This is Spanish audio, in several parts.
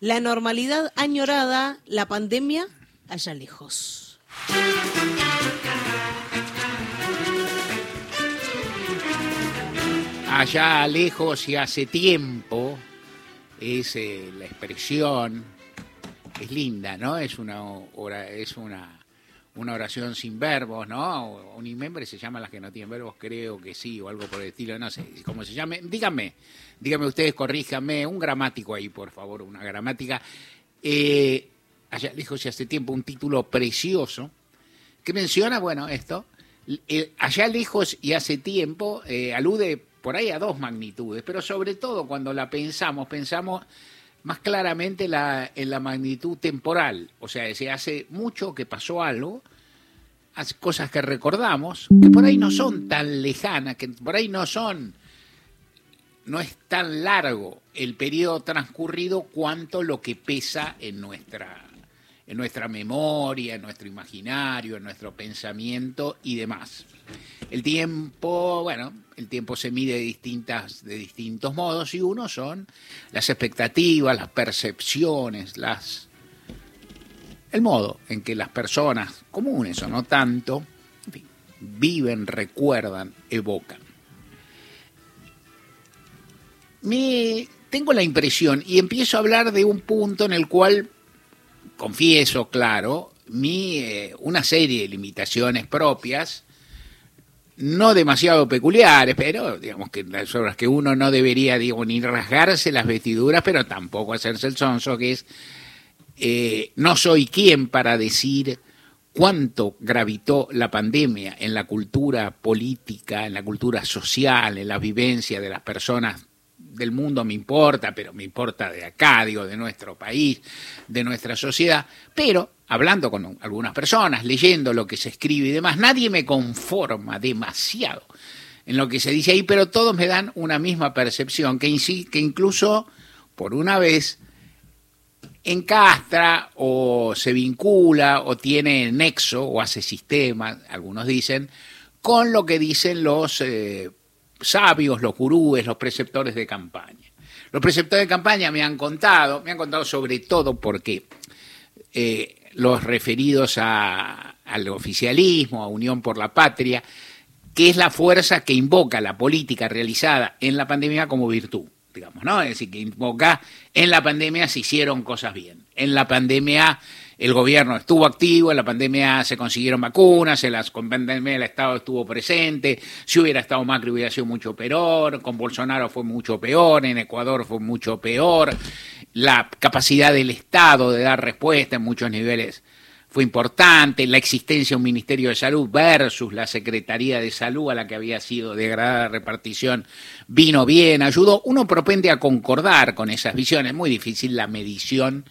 La normalidad añorada, la pandemia allá lejos. Allá lejos y hace tiempo es eh, la expresión, es linda, ¿no? Es una, es una, una oración sin verbos, ¿no? Unimembre se llama las que no tienen verbos, creo que sí, o algo por el estilo, no sé cómo se llame. Díganme, díganme ustedes, corríjanme, un gramático ahí, por favor, una gramática. Eh, allá lejos y hace tiempo, un título precioso que menciona, bueno, esto, eh, allá lejos y hace tiempo, eh, alude por ahí a dos magnitudes, pero sobre todo cuando la pensamos, pensamos más claramente la, en la magnitud temporal, o sea, se hace mucho que pasó algo, cosas que recordamos, que por ahí no son tan lejanas, que por ahí no son, no es tan largo el periodo transcurrido cuanto lo que pesa en nuestra en nuestra memoria, en nuestro imaginario, en nuestro pensamiento y demás. El tiempo, bueno, el tiempo se mide de, distintas, de distintos modos y uno son las expectativas, las percepciones, las, el modo en que las personas comunes o no tanto, viven, recuerdan, evocan. Me, tengo la impresión y empiezo a hablar de un punto en el cual confieso, claro, mi, eh, una serie de limitaciones propias, no demasiado peculiares, pero digamos que las que uno no debería, digo, ni rasgarse las vestiduras, pero tampoco hacerse el sonso, que es, eh, no soy quien para decir cuánto gravitó la pandemia en la cultura política, en la cultura social, en la vivencia de las personas del mundo. Me importa, pero me importa de acá, digo, de nuestro país, de nuestra sociedad, pero hablando con algunas personas, leyendo lo que se escribe y demás, nadie me conforma demasiado en lo que se dice ahí, pero todos me dan una misma percepción, que, que incluso, por una vez, encastra o se vincula o tiene nexo o hace sistema, algunos dicen, con lo que dicen los eh, sabios, los gurúes, los preceptores de campaña. Los preceptores de campaña me han contado, me han contado sobre todo porque eh, los referidos a- al oficialismo, a Unión por la Patria, que es la fuerza que invoca la política realizada en la pandemia como virtud, digamos, ¿no? Es decir, que invoca en la pandemia se hicieron cosas bien. En la pandemia el gobierno estuvo activo, en la pandemia se consiguieron vacunas, en la pandemia el Estado estuvo presente, si hubiera estado Macri hubiera sido mucho peor, con Bolsonaro fue mucho peor, en Ecuador fue mucho peor, la capacidad del Estado de dar respuesta en muchos niveles fue importante, la existencia de un Ministerio de Salud versus la Secretaría de Salud a la que había sido degradada repartición, vino bien, ayudó. Uno propende a concordar con esas visiones, muy difícil la medición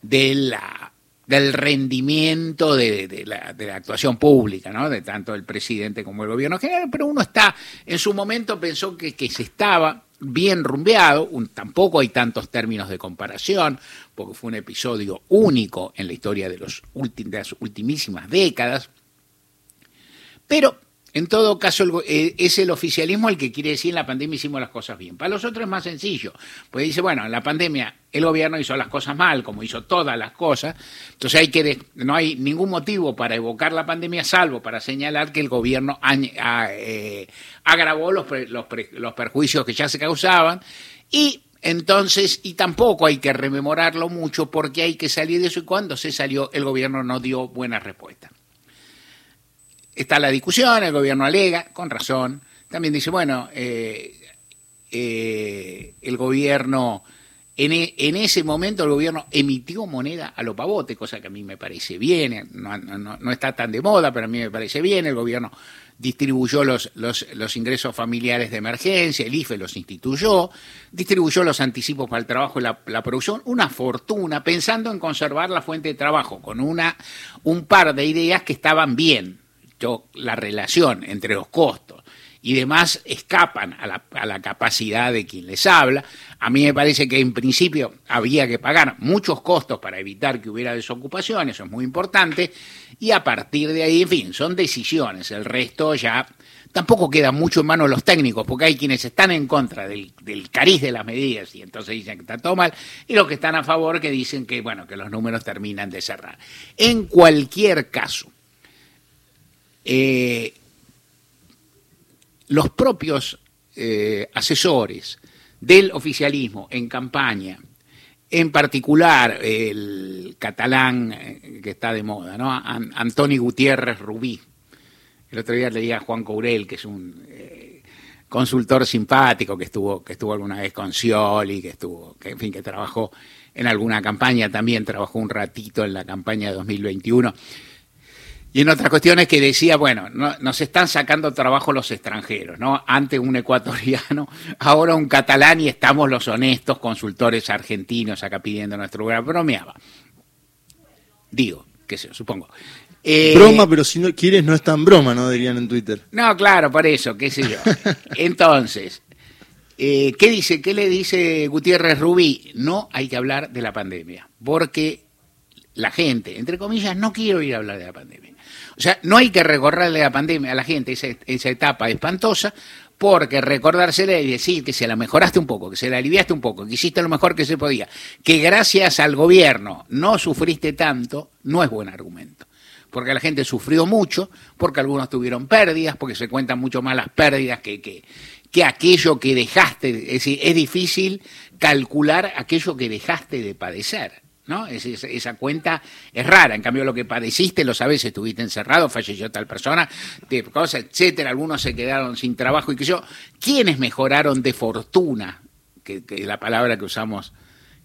de la, del rendimiento de, de la, de la actuación pública, ¿no? de tanto el presidente como el gobierno general, pero uno está, en su momento pensó que, que se estaba bien rumbeado, un- tampoco hay tantos términos de comparación, porque fue un episodio único en la historia de, los las ultimísimas décadas, pero en todo caso eh, es el oficialismo el que quiere decir en la pandemia hicimos las cosas bien. Para los otros es más sencillo, pues dice, bueno, en la pandemia el gobierno hizo las cosas mal, como hizo todas las cosas, entonces hay que no hay ningún motivo para evocar la pandemia salvo para señalar que el gobierno eh, agravó los, los, los perjuicios que ya se causaban. Y entonces, y tampoco hay que rememorarlo mucho porque hay que salir de eso y cuando se salió el gobierno no dio buena respuesta está la discusión, el gobierno alega, con razón, también dice, bueno, eh, eh, el gobierno, en, e- en ese momento el gobierno emitió moneda a lo pavote, cosa que a mí me parece bien, no, no- no- no está tan de moda, pero a mí me parece bien, el gobierno distribuyó los, los, los ingresos familiares de emergencia, el IFE los instituyó, distribuyó los anticipos para el trabajo y la, la producción, una fortuna, pensando en conservar la fuente de trabajo, con una, un par de ideas que estaban bien, la relación entre los costos y demás escapan a la, a la capacidad de quien les habla. A mí me parece que en principio había que pagar muchos costos para evitar que hubiera desocupación, eso es muy importante, y a partir de ahí, en fin, son decisiones, el resto ya tampoco queda mucho en manos de los técnicos, porque hay quienes están en contra del, del, cariz de las medidas y entonces dicen que está todo mal, y los que están a favor que dicen que, bueno, que los números terminan de cerrar. En cualquier caso, eh, los propios eh, asesores del oficialismo en campaña, en particular el catalán eh, que está de moda, ¿no? Antoni Gutiérrez Rubí. El otro día leía a Juan Courel, que es un consultor simpático que estuvo, que estuvo alguna vez con Scioli, que estuvo, en fin, que trabajó en alguna campaña, también trabajó un ratito en la campaña de 2021 y en otras cuestiones que decía, bueno, no, nos están sacando trabajo los extranjeros, ¿no? Antes un ecuatoriano, ahora un catalán y estamos los honestos consultores argentinos acá pidiendo nuestro lugar. Bromeaba. Digo, qué sé, supongo. Eh, broma, pero si no quieres no es tan broma, ¿no? Dirían en Twitter. No, claro, por eso, qué sé yo. Entonces, eh, ¿qué dice? ¿Qué le dice Gutiérrez Rubí? No hay que hablar de la pandemia, porque la gente, entre comillas, no quiere oír hablar de la pandemia. O sea, no hay que recordarle la pandemia a la gente, esa, esa etapa espantosa, porque recordársela y decir que se la mejoraste un poco, que se la aliviaste un poco, que hiciste lo mejor que se podía, que gracias al gobierno no sufriste tanto, no es buen argumento. Porque la gente sufrió mucho, porque algunos tuvieron pérdidas, porque se cuentan mucho más las pérdidas que, que, que aquello que dejaste. Es decir, es difícil calcular aquello que dejaste de padecer. ¿No? esa cuenta es rara. En cambio, lo que padeciste, lo sabes, estuviste encerrado, falleció tal persona, de cosas, etcétera. Algunos se quedaron sin trabajo y que yo. ¿Quiénes mejoraron de fortuna? Que, es la palabra que usamos,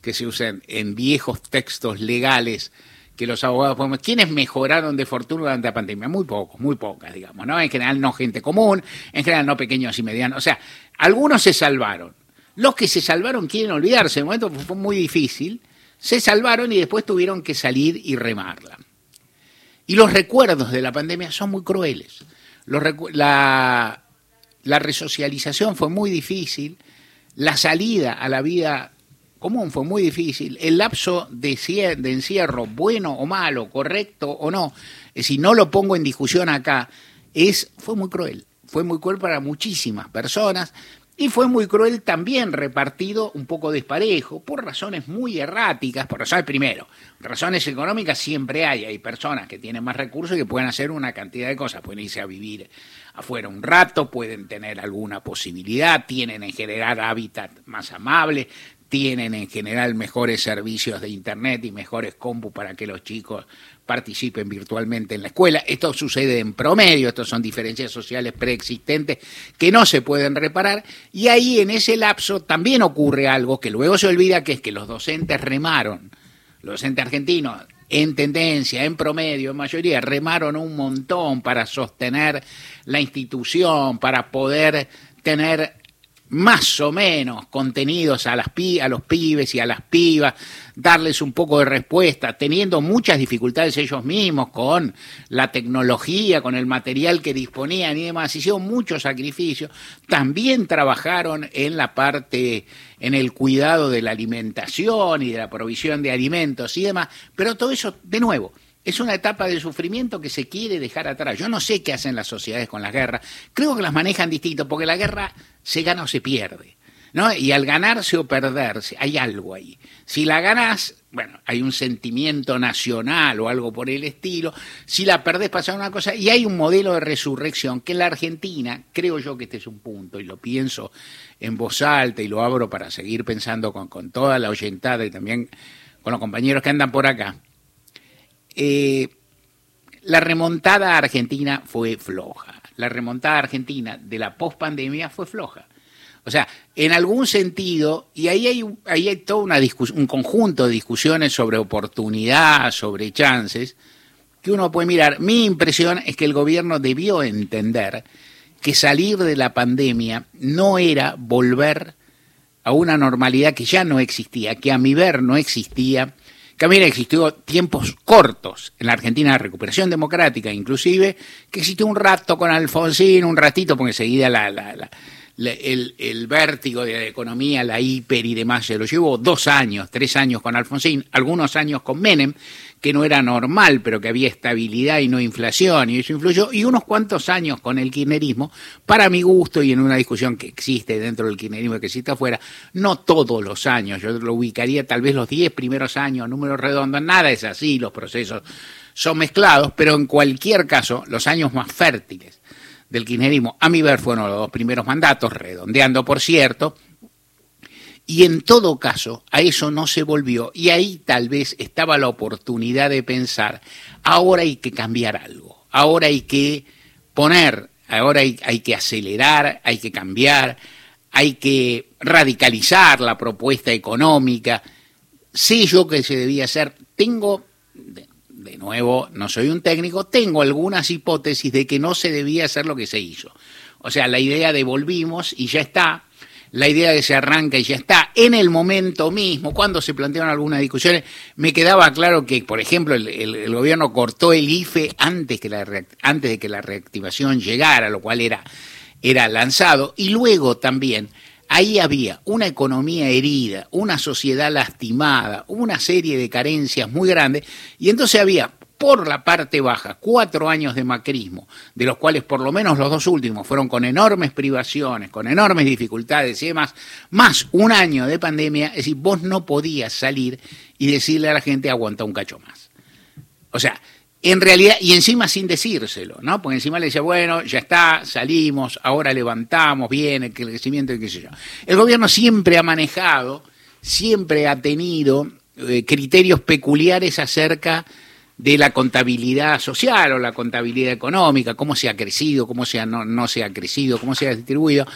que se usa en, viejos textos legales que los abogados podemos. ¿Quiénes mejoraron de fortuna durante la pandemia? Muy pocos, muy pocas, digamos, ¿no? En general no gente común, en general no pequeños y medianos. O sea, algunos se salvaron. Los que se salvaron quieren olvidarse. En momento fue muy difícil se salvaron y después tuvieron que salir y remarla. Y los recuerdos de la pandemia son muy crueles. la, resocialización fue muy difícil, la salida a la vida común fue muy difícil, el lapso de, de encierro, bueno o malo, correcto o no, si no lo pongo en discusión acá, es, fue muy cruel. Fue muy cruel para muchísimas personas, y fue muy cruel también repartido un poco desparejo, por razones muy erráticas, por razones primero, razones económicas siempre hay, hay personas que tienen más recursos y que pueden hacer una cantidad de cosas, pueden irse a vivir afuera un rato, pueden tener alguna posibilidad, tienen en general hábitat más amable, tienen en general mejores servicios de internet y mejores compu para que los chicos participen virtualmente en la escuela. Esto sucede en promedio, estos son diferencias sociales preexistentes que no se pueden reparar y ahí en ese lapso también ocurre algo que luego se olvida, que es que los docentes remaron, los docentes argentinos en tendencia, en promedio, en mayoría, remaron un montón para sostener la institución, para poder tener más o menos contenidos a, las a los pibes y a las pibas, darles un poco de respuesta, teniendo muchas dificultades ellos mismos con la tecnología, con el material que disponían y demás, hicieron muchos sacrificios, también trabajaron en la parte, en el cuidado de la alimentación y de la provisión de alimentos y demás, pero todo eso, de nuevo, es una etapa de sufrimiento que se quiere dejar atrás. Yo no sé qué hacen las sociedades con las guerras. Creo que las manejan distinto, porque la guerra se gana o se pierde. ¿no? Y al ganarse o perderse, hay algo ahí. Si la ganás, bueno, hay un sentimiento nacional o algo por el estilo. Si la perdés, pasa una cosa. Y hay un modelo de resurrección que en la Argentina, creo yo que este es un punto, y lo pienso en voz alta y lo abro para seguir pensando con, con toda la oyentada y también con los compañeros que andan por acá eh, la remontada argentina fue floja. La remontada argentina de la pospandemia fue floja. O sea, en algún sentido, y ahí hay, ahí hay todo una un conjunto de discusiones sobre oportunidad, sobre chances, que uno puede mirar. Mi impresión es que el gobierno debió entender que salir de la pandemia no era volver a una normalidad que ya no existía, que a mi ver no existía, había existido tiempos cortos en la Argentina de recuperación democrática, inclusive, que existió un rato con Alfonsín, un ratito, porque enseguida la, el, el, vértigo de la economía, la hiper y demás, se lo llevó dos años, tres años con Alfonsín, algunos años con Menem, que no era normal, pero que había estabilidad y no inflación, y eso influyó, y unos cuantos años con el kirchnerismo, para mi gusto y en una discusión que existe dentro del kirchnerismo y que existe afuera, no todos los años, yo lo ubicaría tal vez los diez primeros años, números redondos, nada es así, los procesos son mezclados, pero en cualquier caso, los años más fértiles del kirchnerismo, a mi ver, fueron los dos primeros mandatos, redondeando por cierto, y en todo caso, a eso no se volvió, y ahí tal vez estaba la oportunidad de pensar, ahora hay que cambiar algo, ahora hay que poner, ahora hay, hay que acelerar, hay que cambiar, hay que radicalizar la propuesta económica, sé yo que se debía hacer, tengo de nuevo, no soy un técnico, tengo algunas hipótesis de que no se debía hacer lo que se hizo. O sea, la idea de volvimos y ya está, la idea de se arranca y ya está, en el momento mismo, cuando se plantearon algunas discusiones, me quedaba claro que, por ejemplo, el, gobierno cortó el IFE antes, que la, antes de que la reactivación llegara, lo cual era, era lanzado, y luego también Ahí había una economía herida, una sociedad lastimada, una serie de carencias muy grandes, y entonces había por la parte baja cuatro años de macrismo, de los cuales por lo menos los dos últimos fueron con enormes privaciones, con enormes dificultades y demás, más un año de pandemia, es decir, vos no podías salir y decirle a la gente aguanta un cacho más. O sea, en realidad, y encima sin decírselo, ¿no? Porque encima le decía, bueno, ya está, salimos, ahora levantamos, bien el crecimiento y qué sé yo. El gobierno siempre ha manejado, siempre ha tenido eh, criterios peculiares acerca de la contabilidad social o la contabilidad económica, cómo se ha crecido, cómo se no, no se ha crecido, cómo se ha distribuido.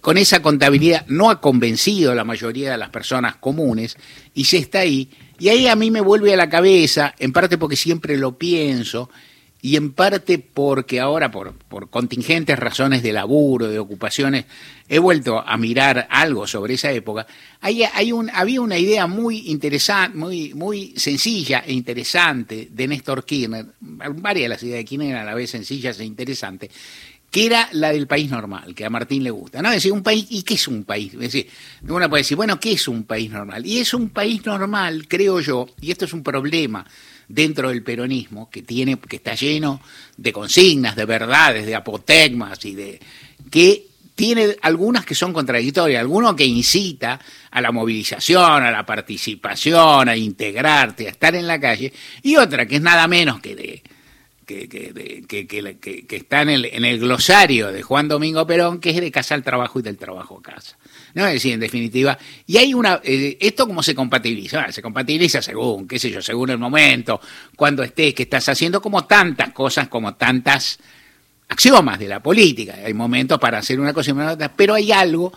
Con esa contabilidad no ha convencido a la mayoría de las personas comunes y se está ahí y ahí a mí me vuelve a la cabeza, en parte porque siempre lo pienso, y en parte porque ahora, por, por contingentes razones de laburo, de ocupaciones, he vuelto a mirar algo sobre esa época. Hay, hay un, había una idea muy interesante, muy, muy sencilla e interesante de Néstor Kirchner, varias de las ideas de Kirchner a la vez sencillas e interesantes, que era la del país normal, que a Martín le gusta. ¿no? Es decir, un país, ¿y qué es un país? Es decir, uno puede decir, bueno, ¿qué es un país normal? Y es un país normal, creo yo, y esto es un problema dentro del peronismo, que tiene, que está lleno de consignas, de verdades, de apotegmas y de que tiene algunas que son contradictorias, alguno que incita a la movilización, a la participación, a integrarte, a estar en la calle, y otra que es nada menos que de que, que, que, que, está en el, en el glosario de Juan Domingo Perón, que es de casa al trabajo y del trabajo a casa. ¿No? Es decir, en definitiva, y hay una, eh, esto cómo se compatibiliza, se compatibiliza según, qué sé yo, según el momento, cuando estés, que estás haciendo, como tantas cosas, como tantas axiomas de la política. Hay momentos para hacer una cosa y otra, pero hay algo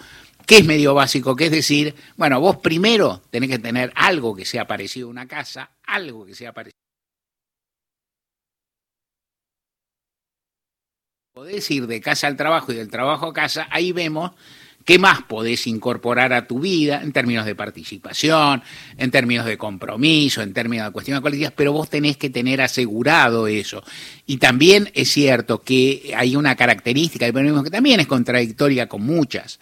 que es medio básico, que es decir, bueno, vos primero tenés que tener algo que sea parecido a una casa, algo que sea parecido podés ir de casa al trabajo y del trabajo a casa, ahí vemos qué más podés incorporar a tu vida en términos de participación, en términos de compromiso, en términos de cuestiones colectivas, pero vos tenés que tener asegurado eso. Y también es cierto que hay una característica del peronismo que también es contradictoria con muchas.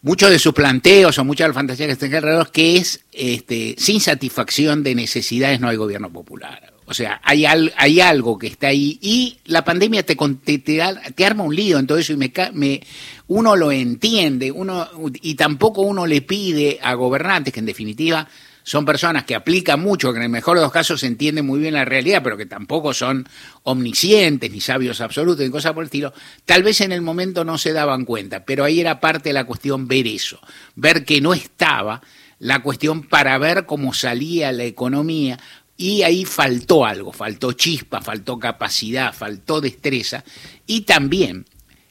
Muchos de sus planteos o muchas de las fantasías que están alrededor, que es este, sin satisfacción de necesidades no hay gobierno popular. O sea, hay, hay algo que está ahí y la pandemia te, te, te, arma un lío en todo eso y me, me, uno lo entiende uno y tampoco uno le pide a gobernantes, que en definitiva son personas que aplican mucho, que en el mejor de los casos entienden muy bien la realidad, pero que tampoco son omniscientes ni sabios absolutos ni cosas por el estilo, tal vez en el momento no se daban cuenta, pero ahí era parte de la cuestión ver eso, ver que no estaba la cuestión para ver cómo salía la economía, y ahí faltó algo, faltó chispa, faltó capacidad, faltó destreza y también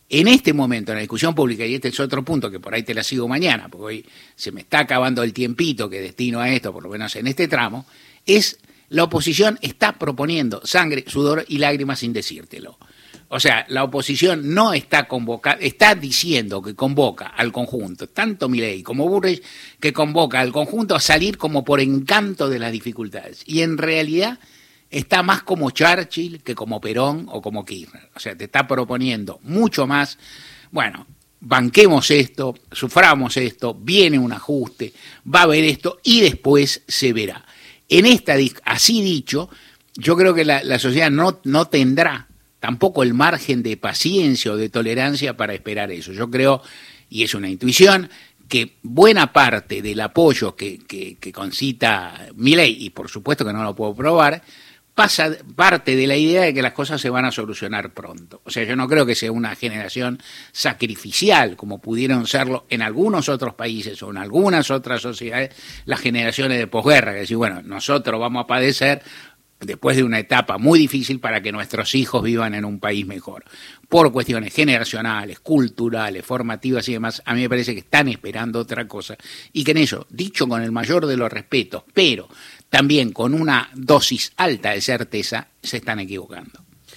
en este momento en la discusión pública, y este es otro punto que por ahí te la sigo mañana, porque hoy se me está acabando el tiempito que destino a esto, por lo menos en este tramo, es la oposición está proponiendo sangre, sudor y lágrimas sin decírtelo. O sea, la oposición no está convocando, está diciendo que convoca al conjunto, tanto Milei como Burrich, que convoca al conjunto a salir como por encanto de las dificultades. Y en realidad está más como Churchill que como Perón o como Kirchner. O sea, te está proponiendo mucho más. Bueno, banquemos esto, suframos esto, viene un ajuste, va a haber esto y después se verá. En esta, así dicho, yo creo que la, la sociedad no, no tendrá tampoco el margen de paciencia o de tolerancia para esperar eso. Yo creo, y es una intuición, que buena parte del apoyo que, concita mi ley, y por supuesto que no lo puedo probar, pasa parte de la idea de que las cosas se van a solucionar pronto. O sea, yo no creo que sea una generación sacrificial, como pudieron serlo en algunos otros países o en algunas otras sociedades, las generaciones de posguerra, que decir, bueno, nosotros vamos a padecer después de una etapa muy difícil para que nuestros hijos vivan en un país mejor. Por cuestiones generacionales, culturales, formativas y demás, a mí me parece que están esperando otra cosa y que en eso, dicho con el mayor de los respetos, pero también con una dosis alta de certeza, se están equivocando.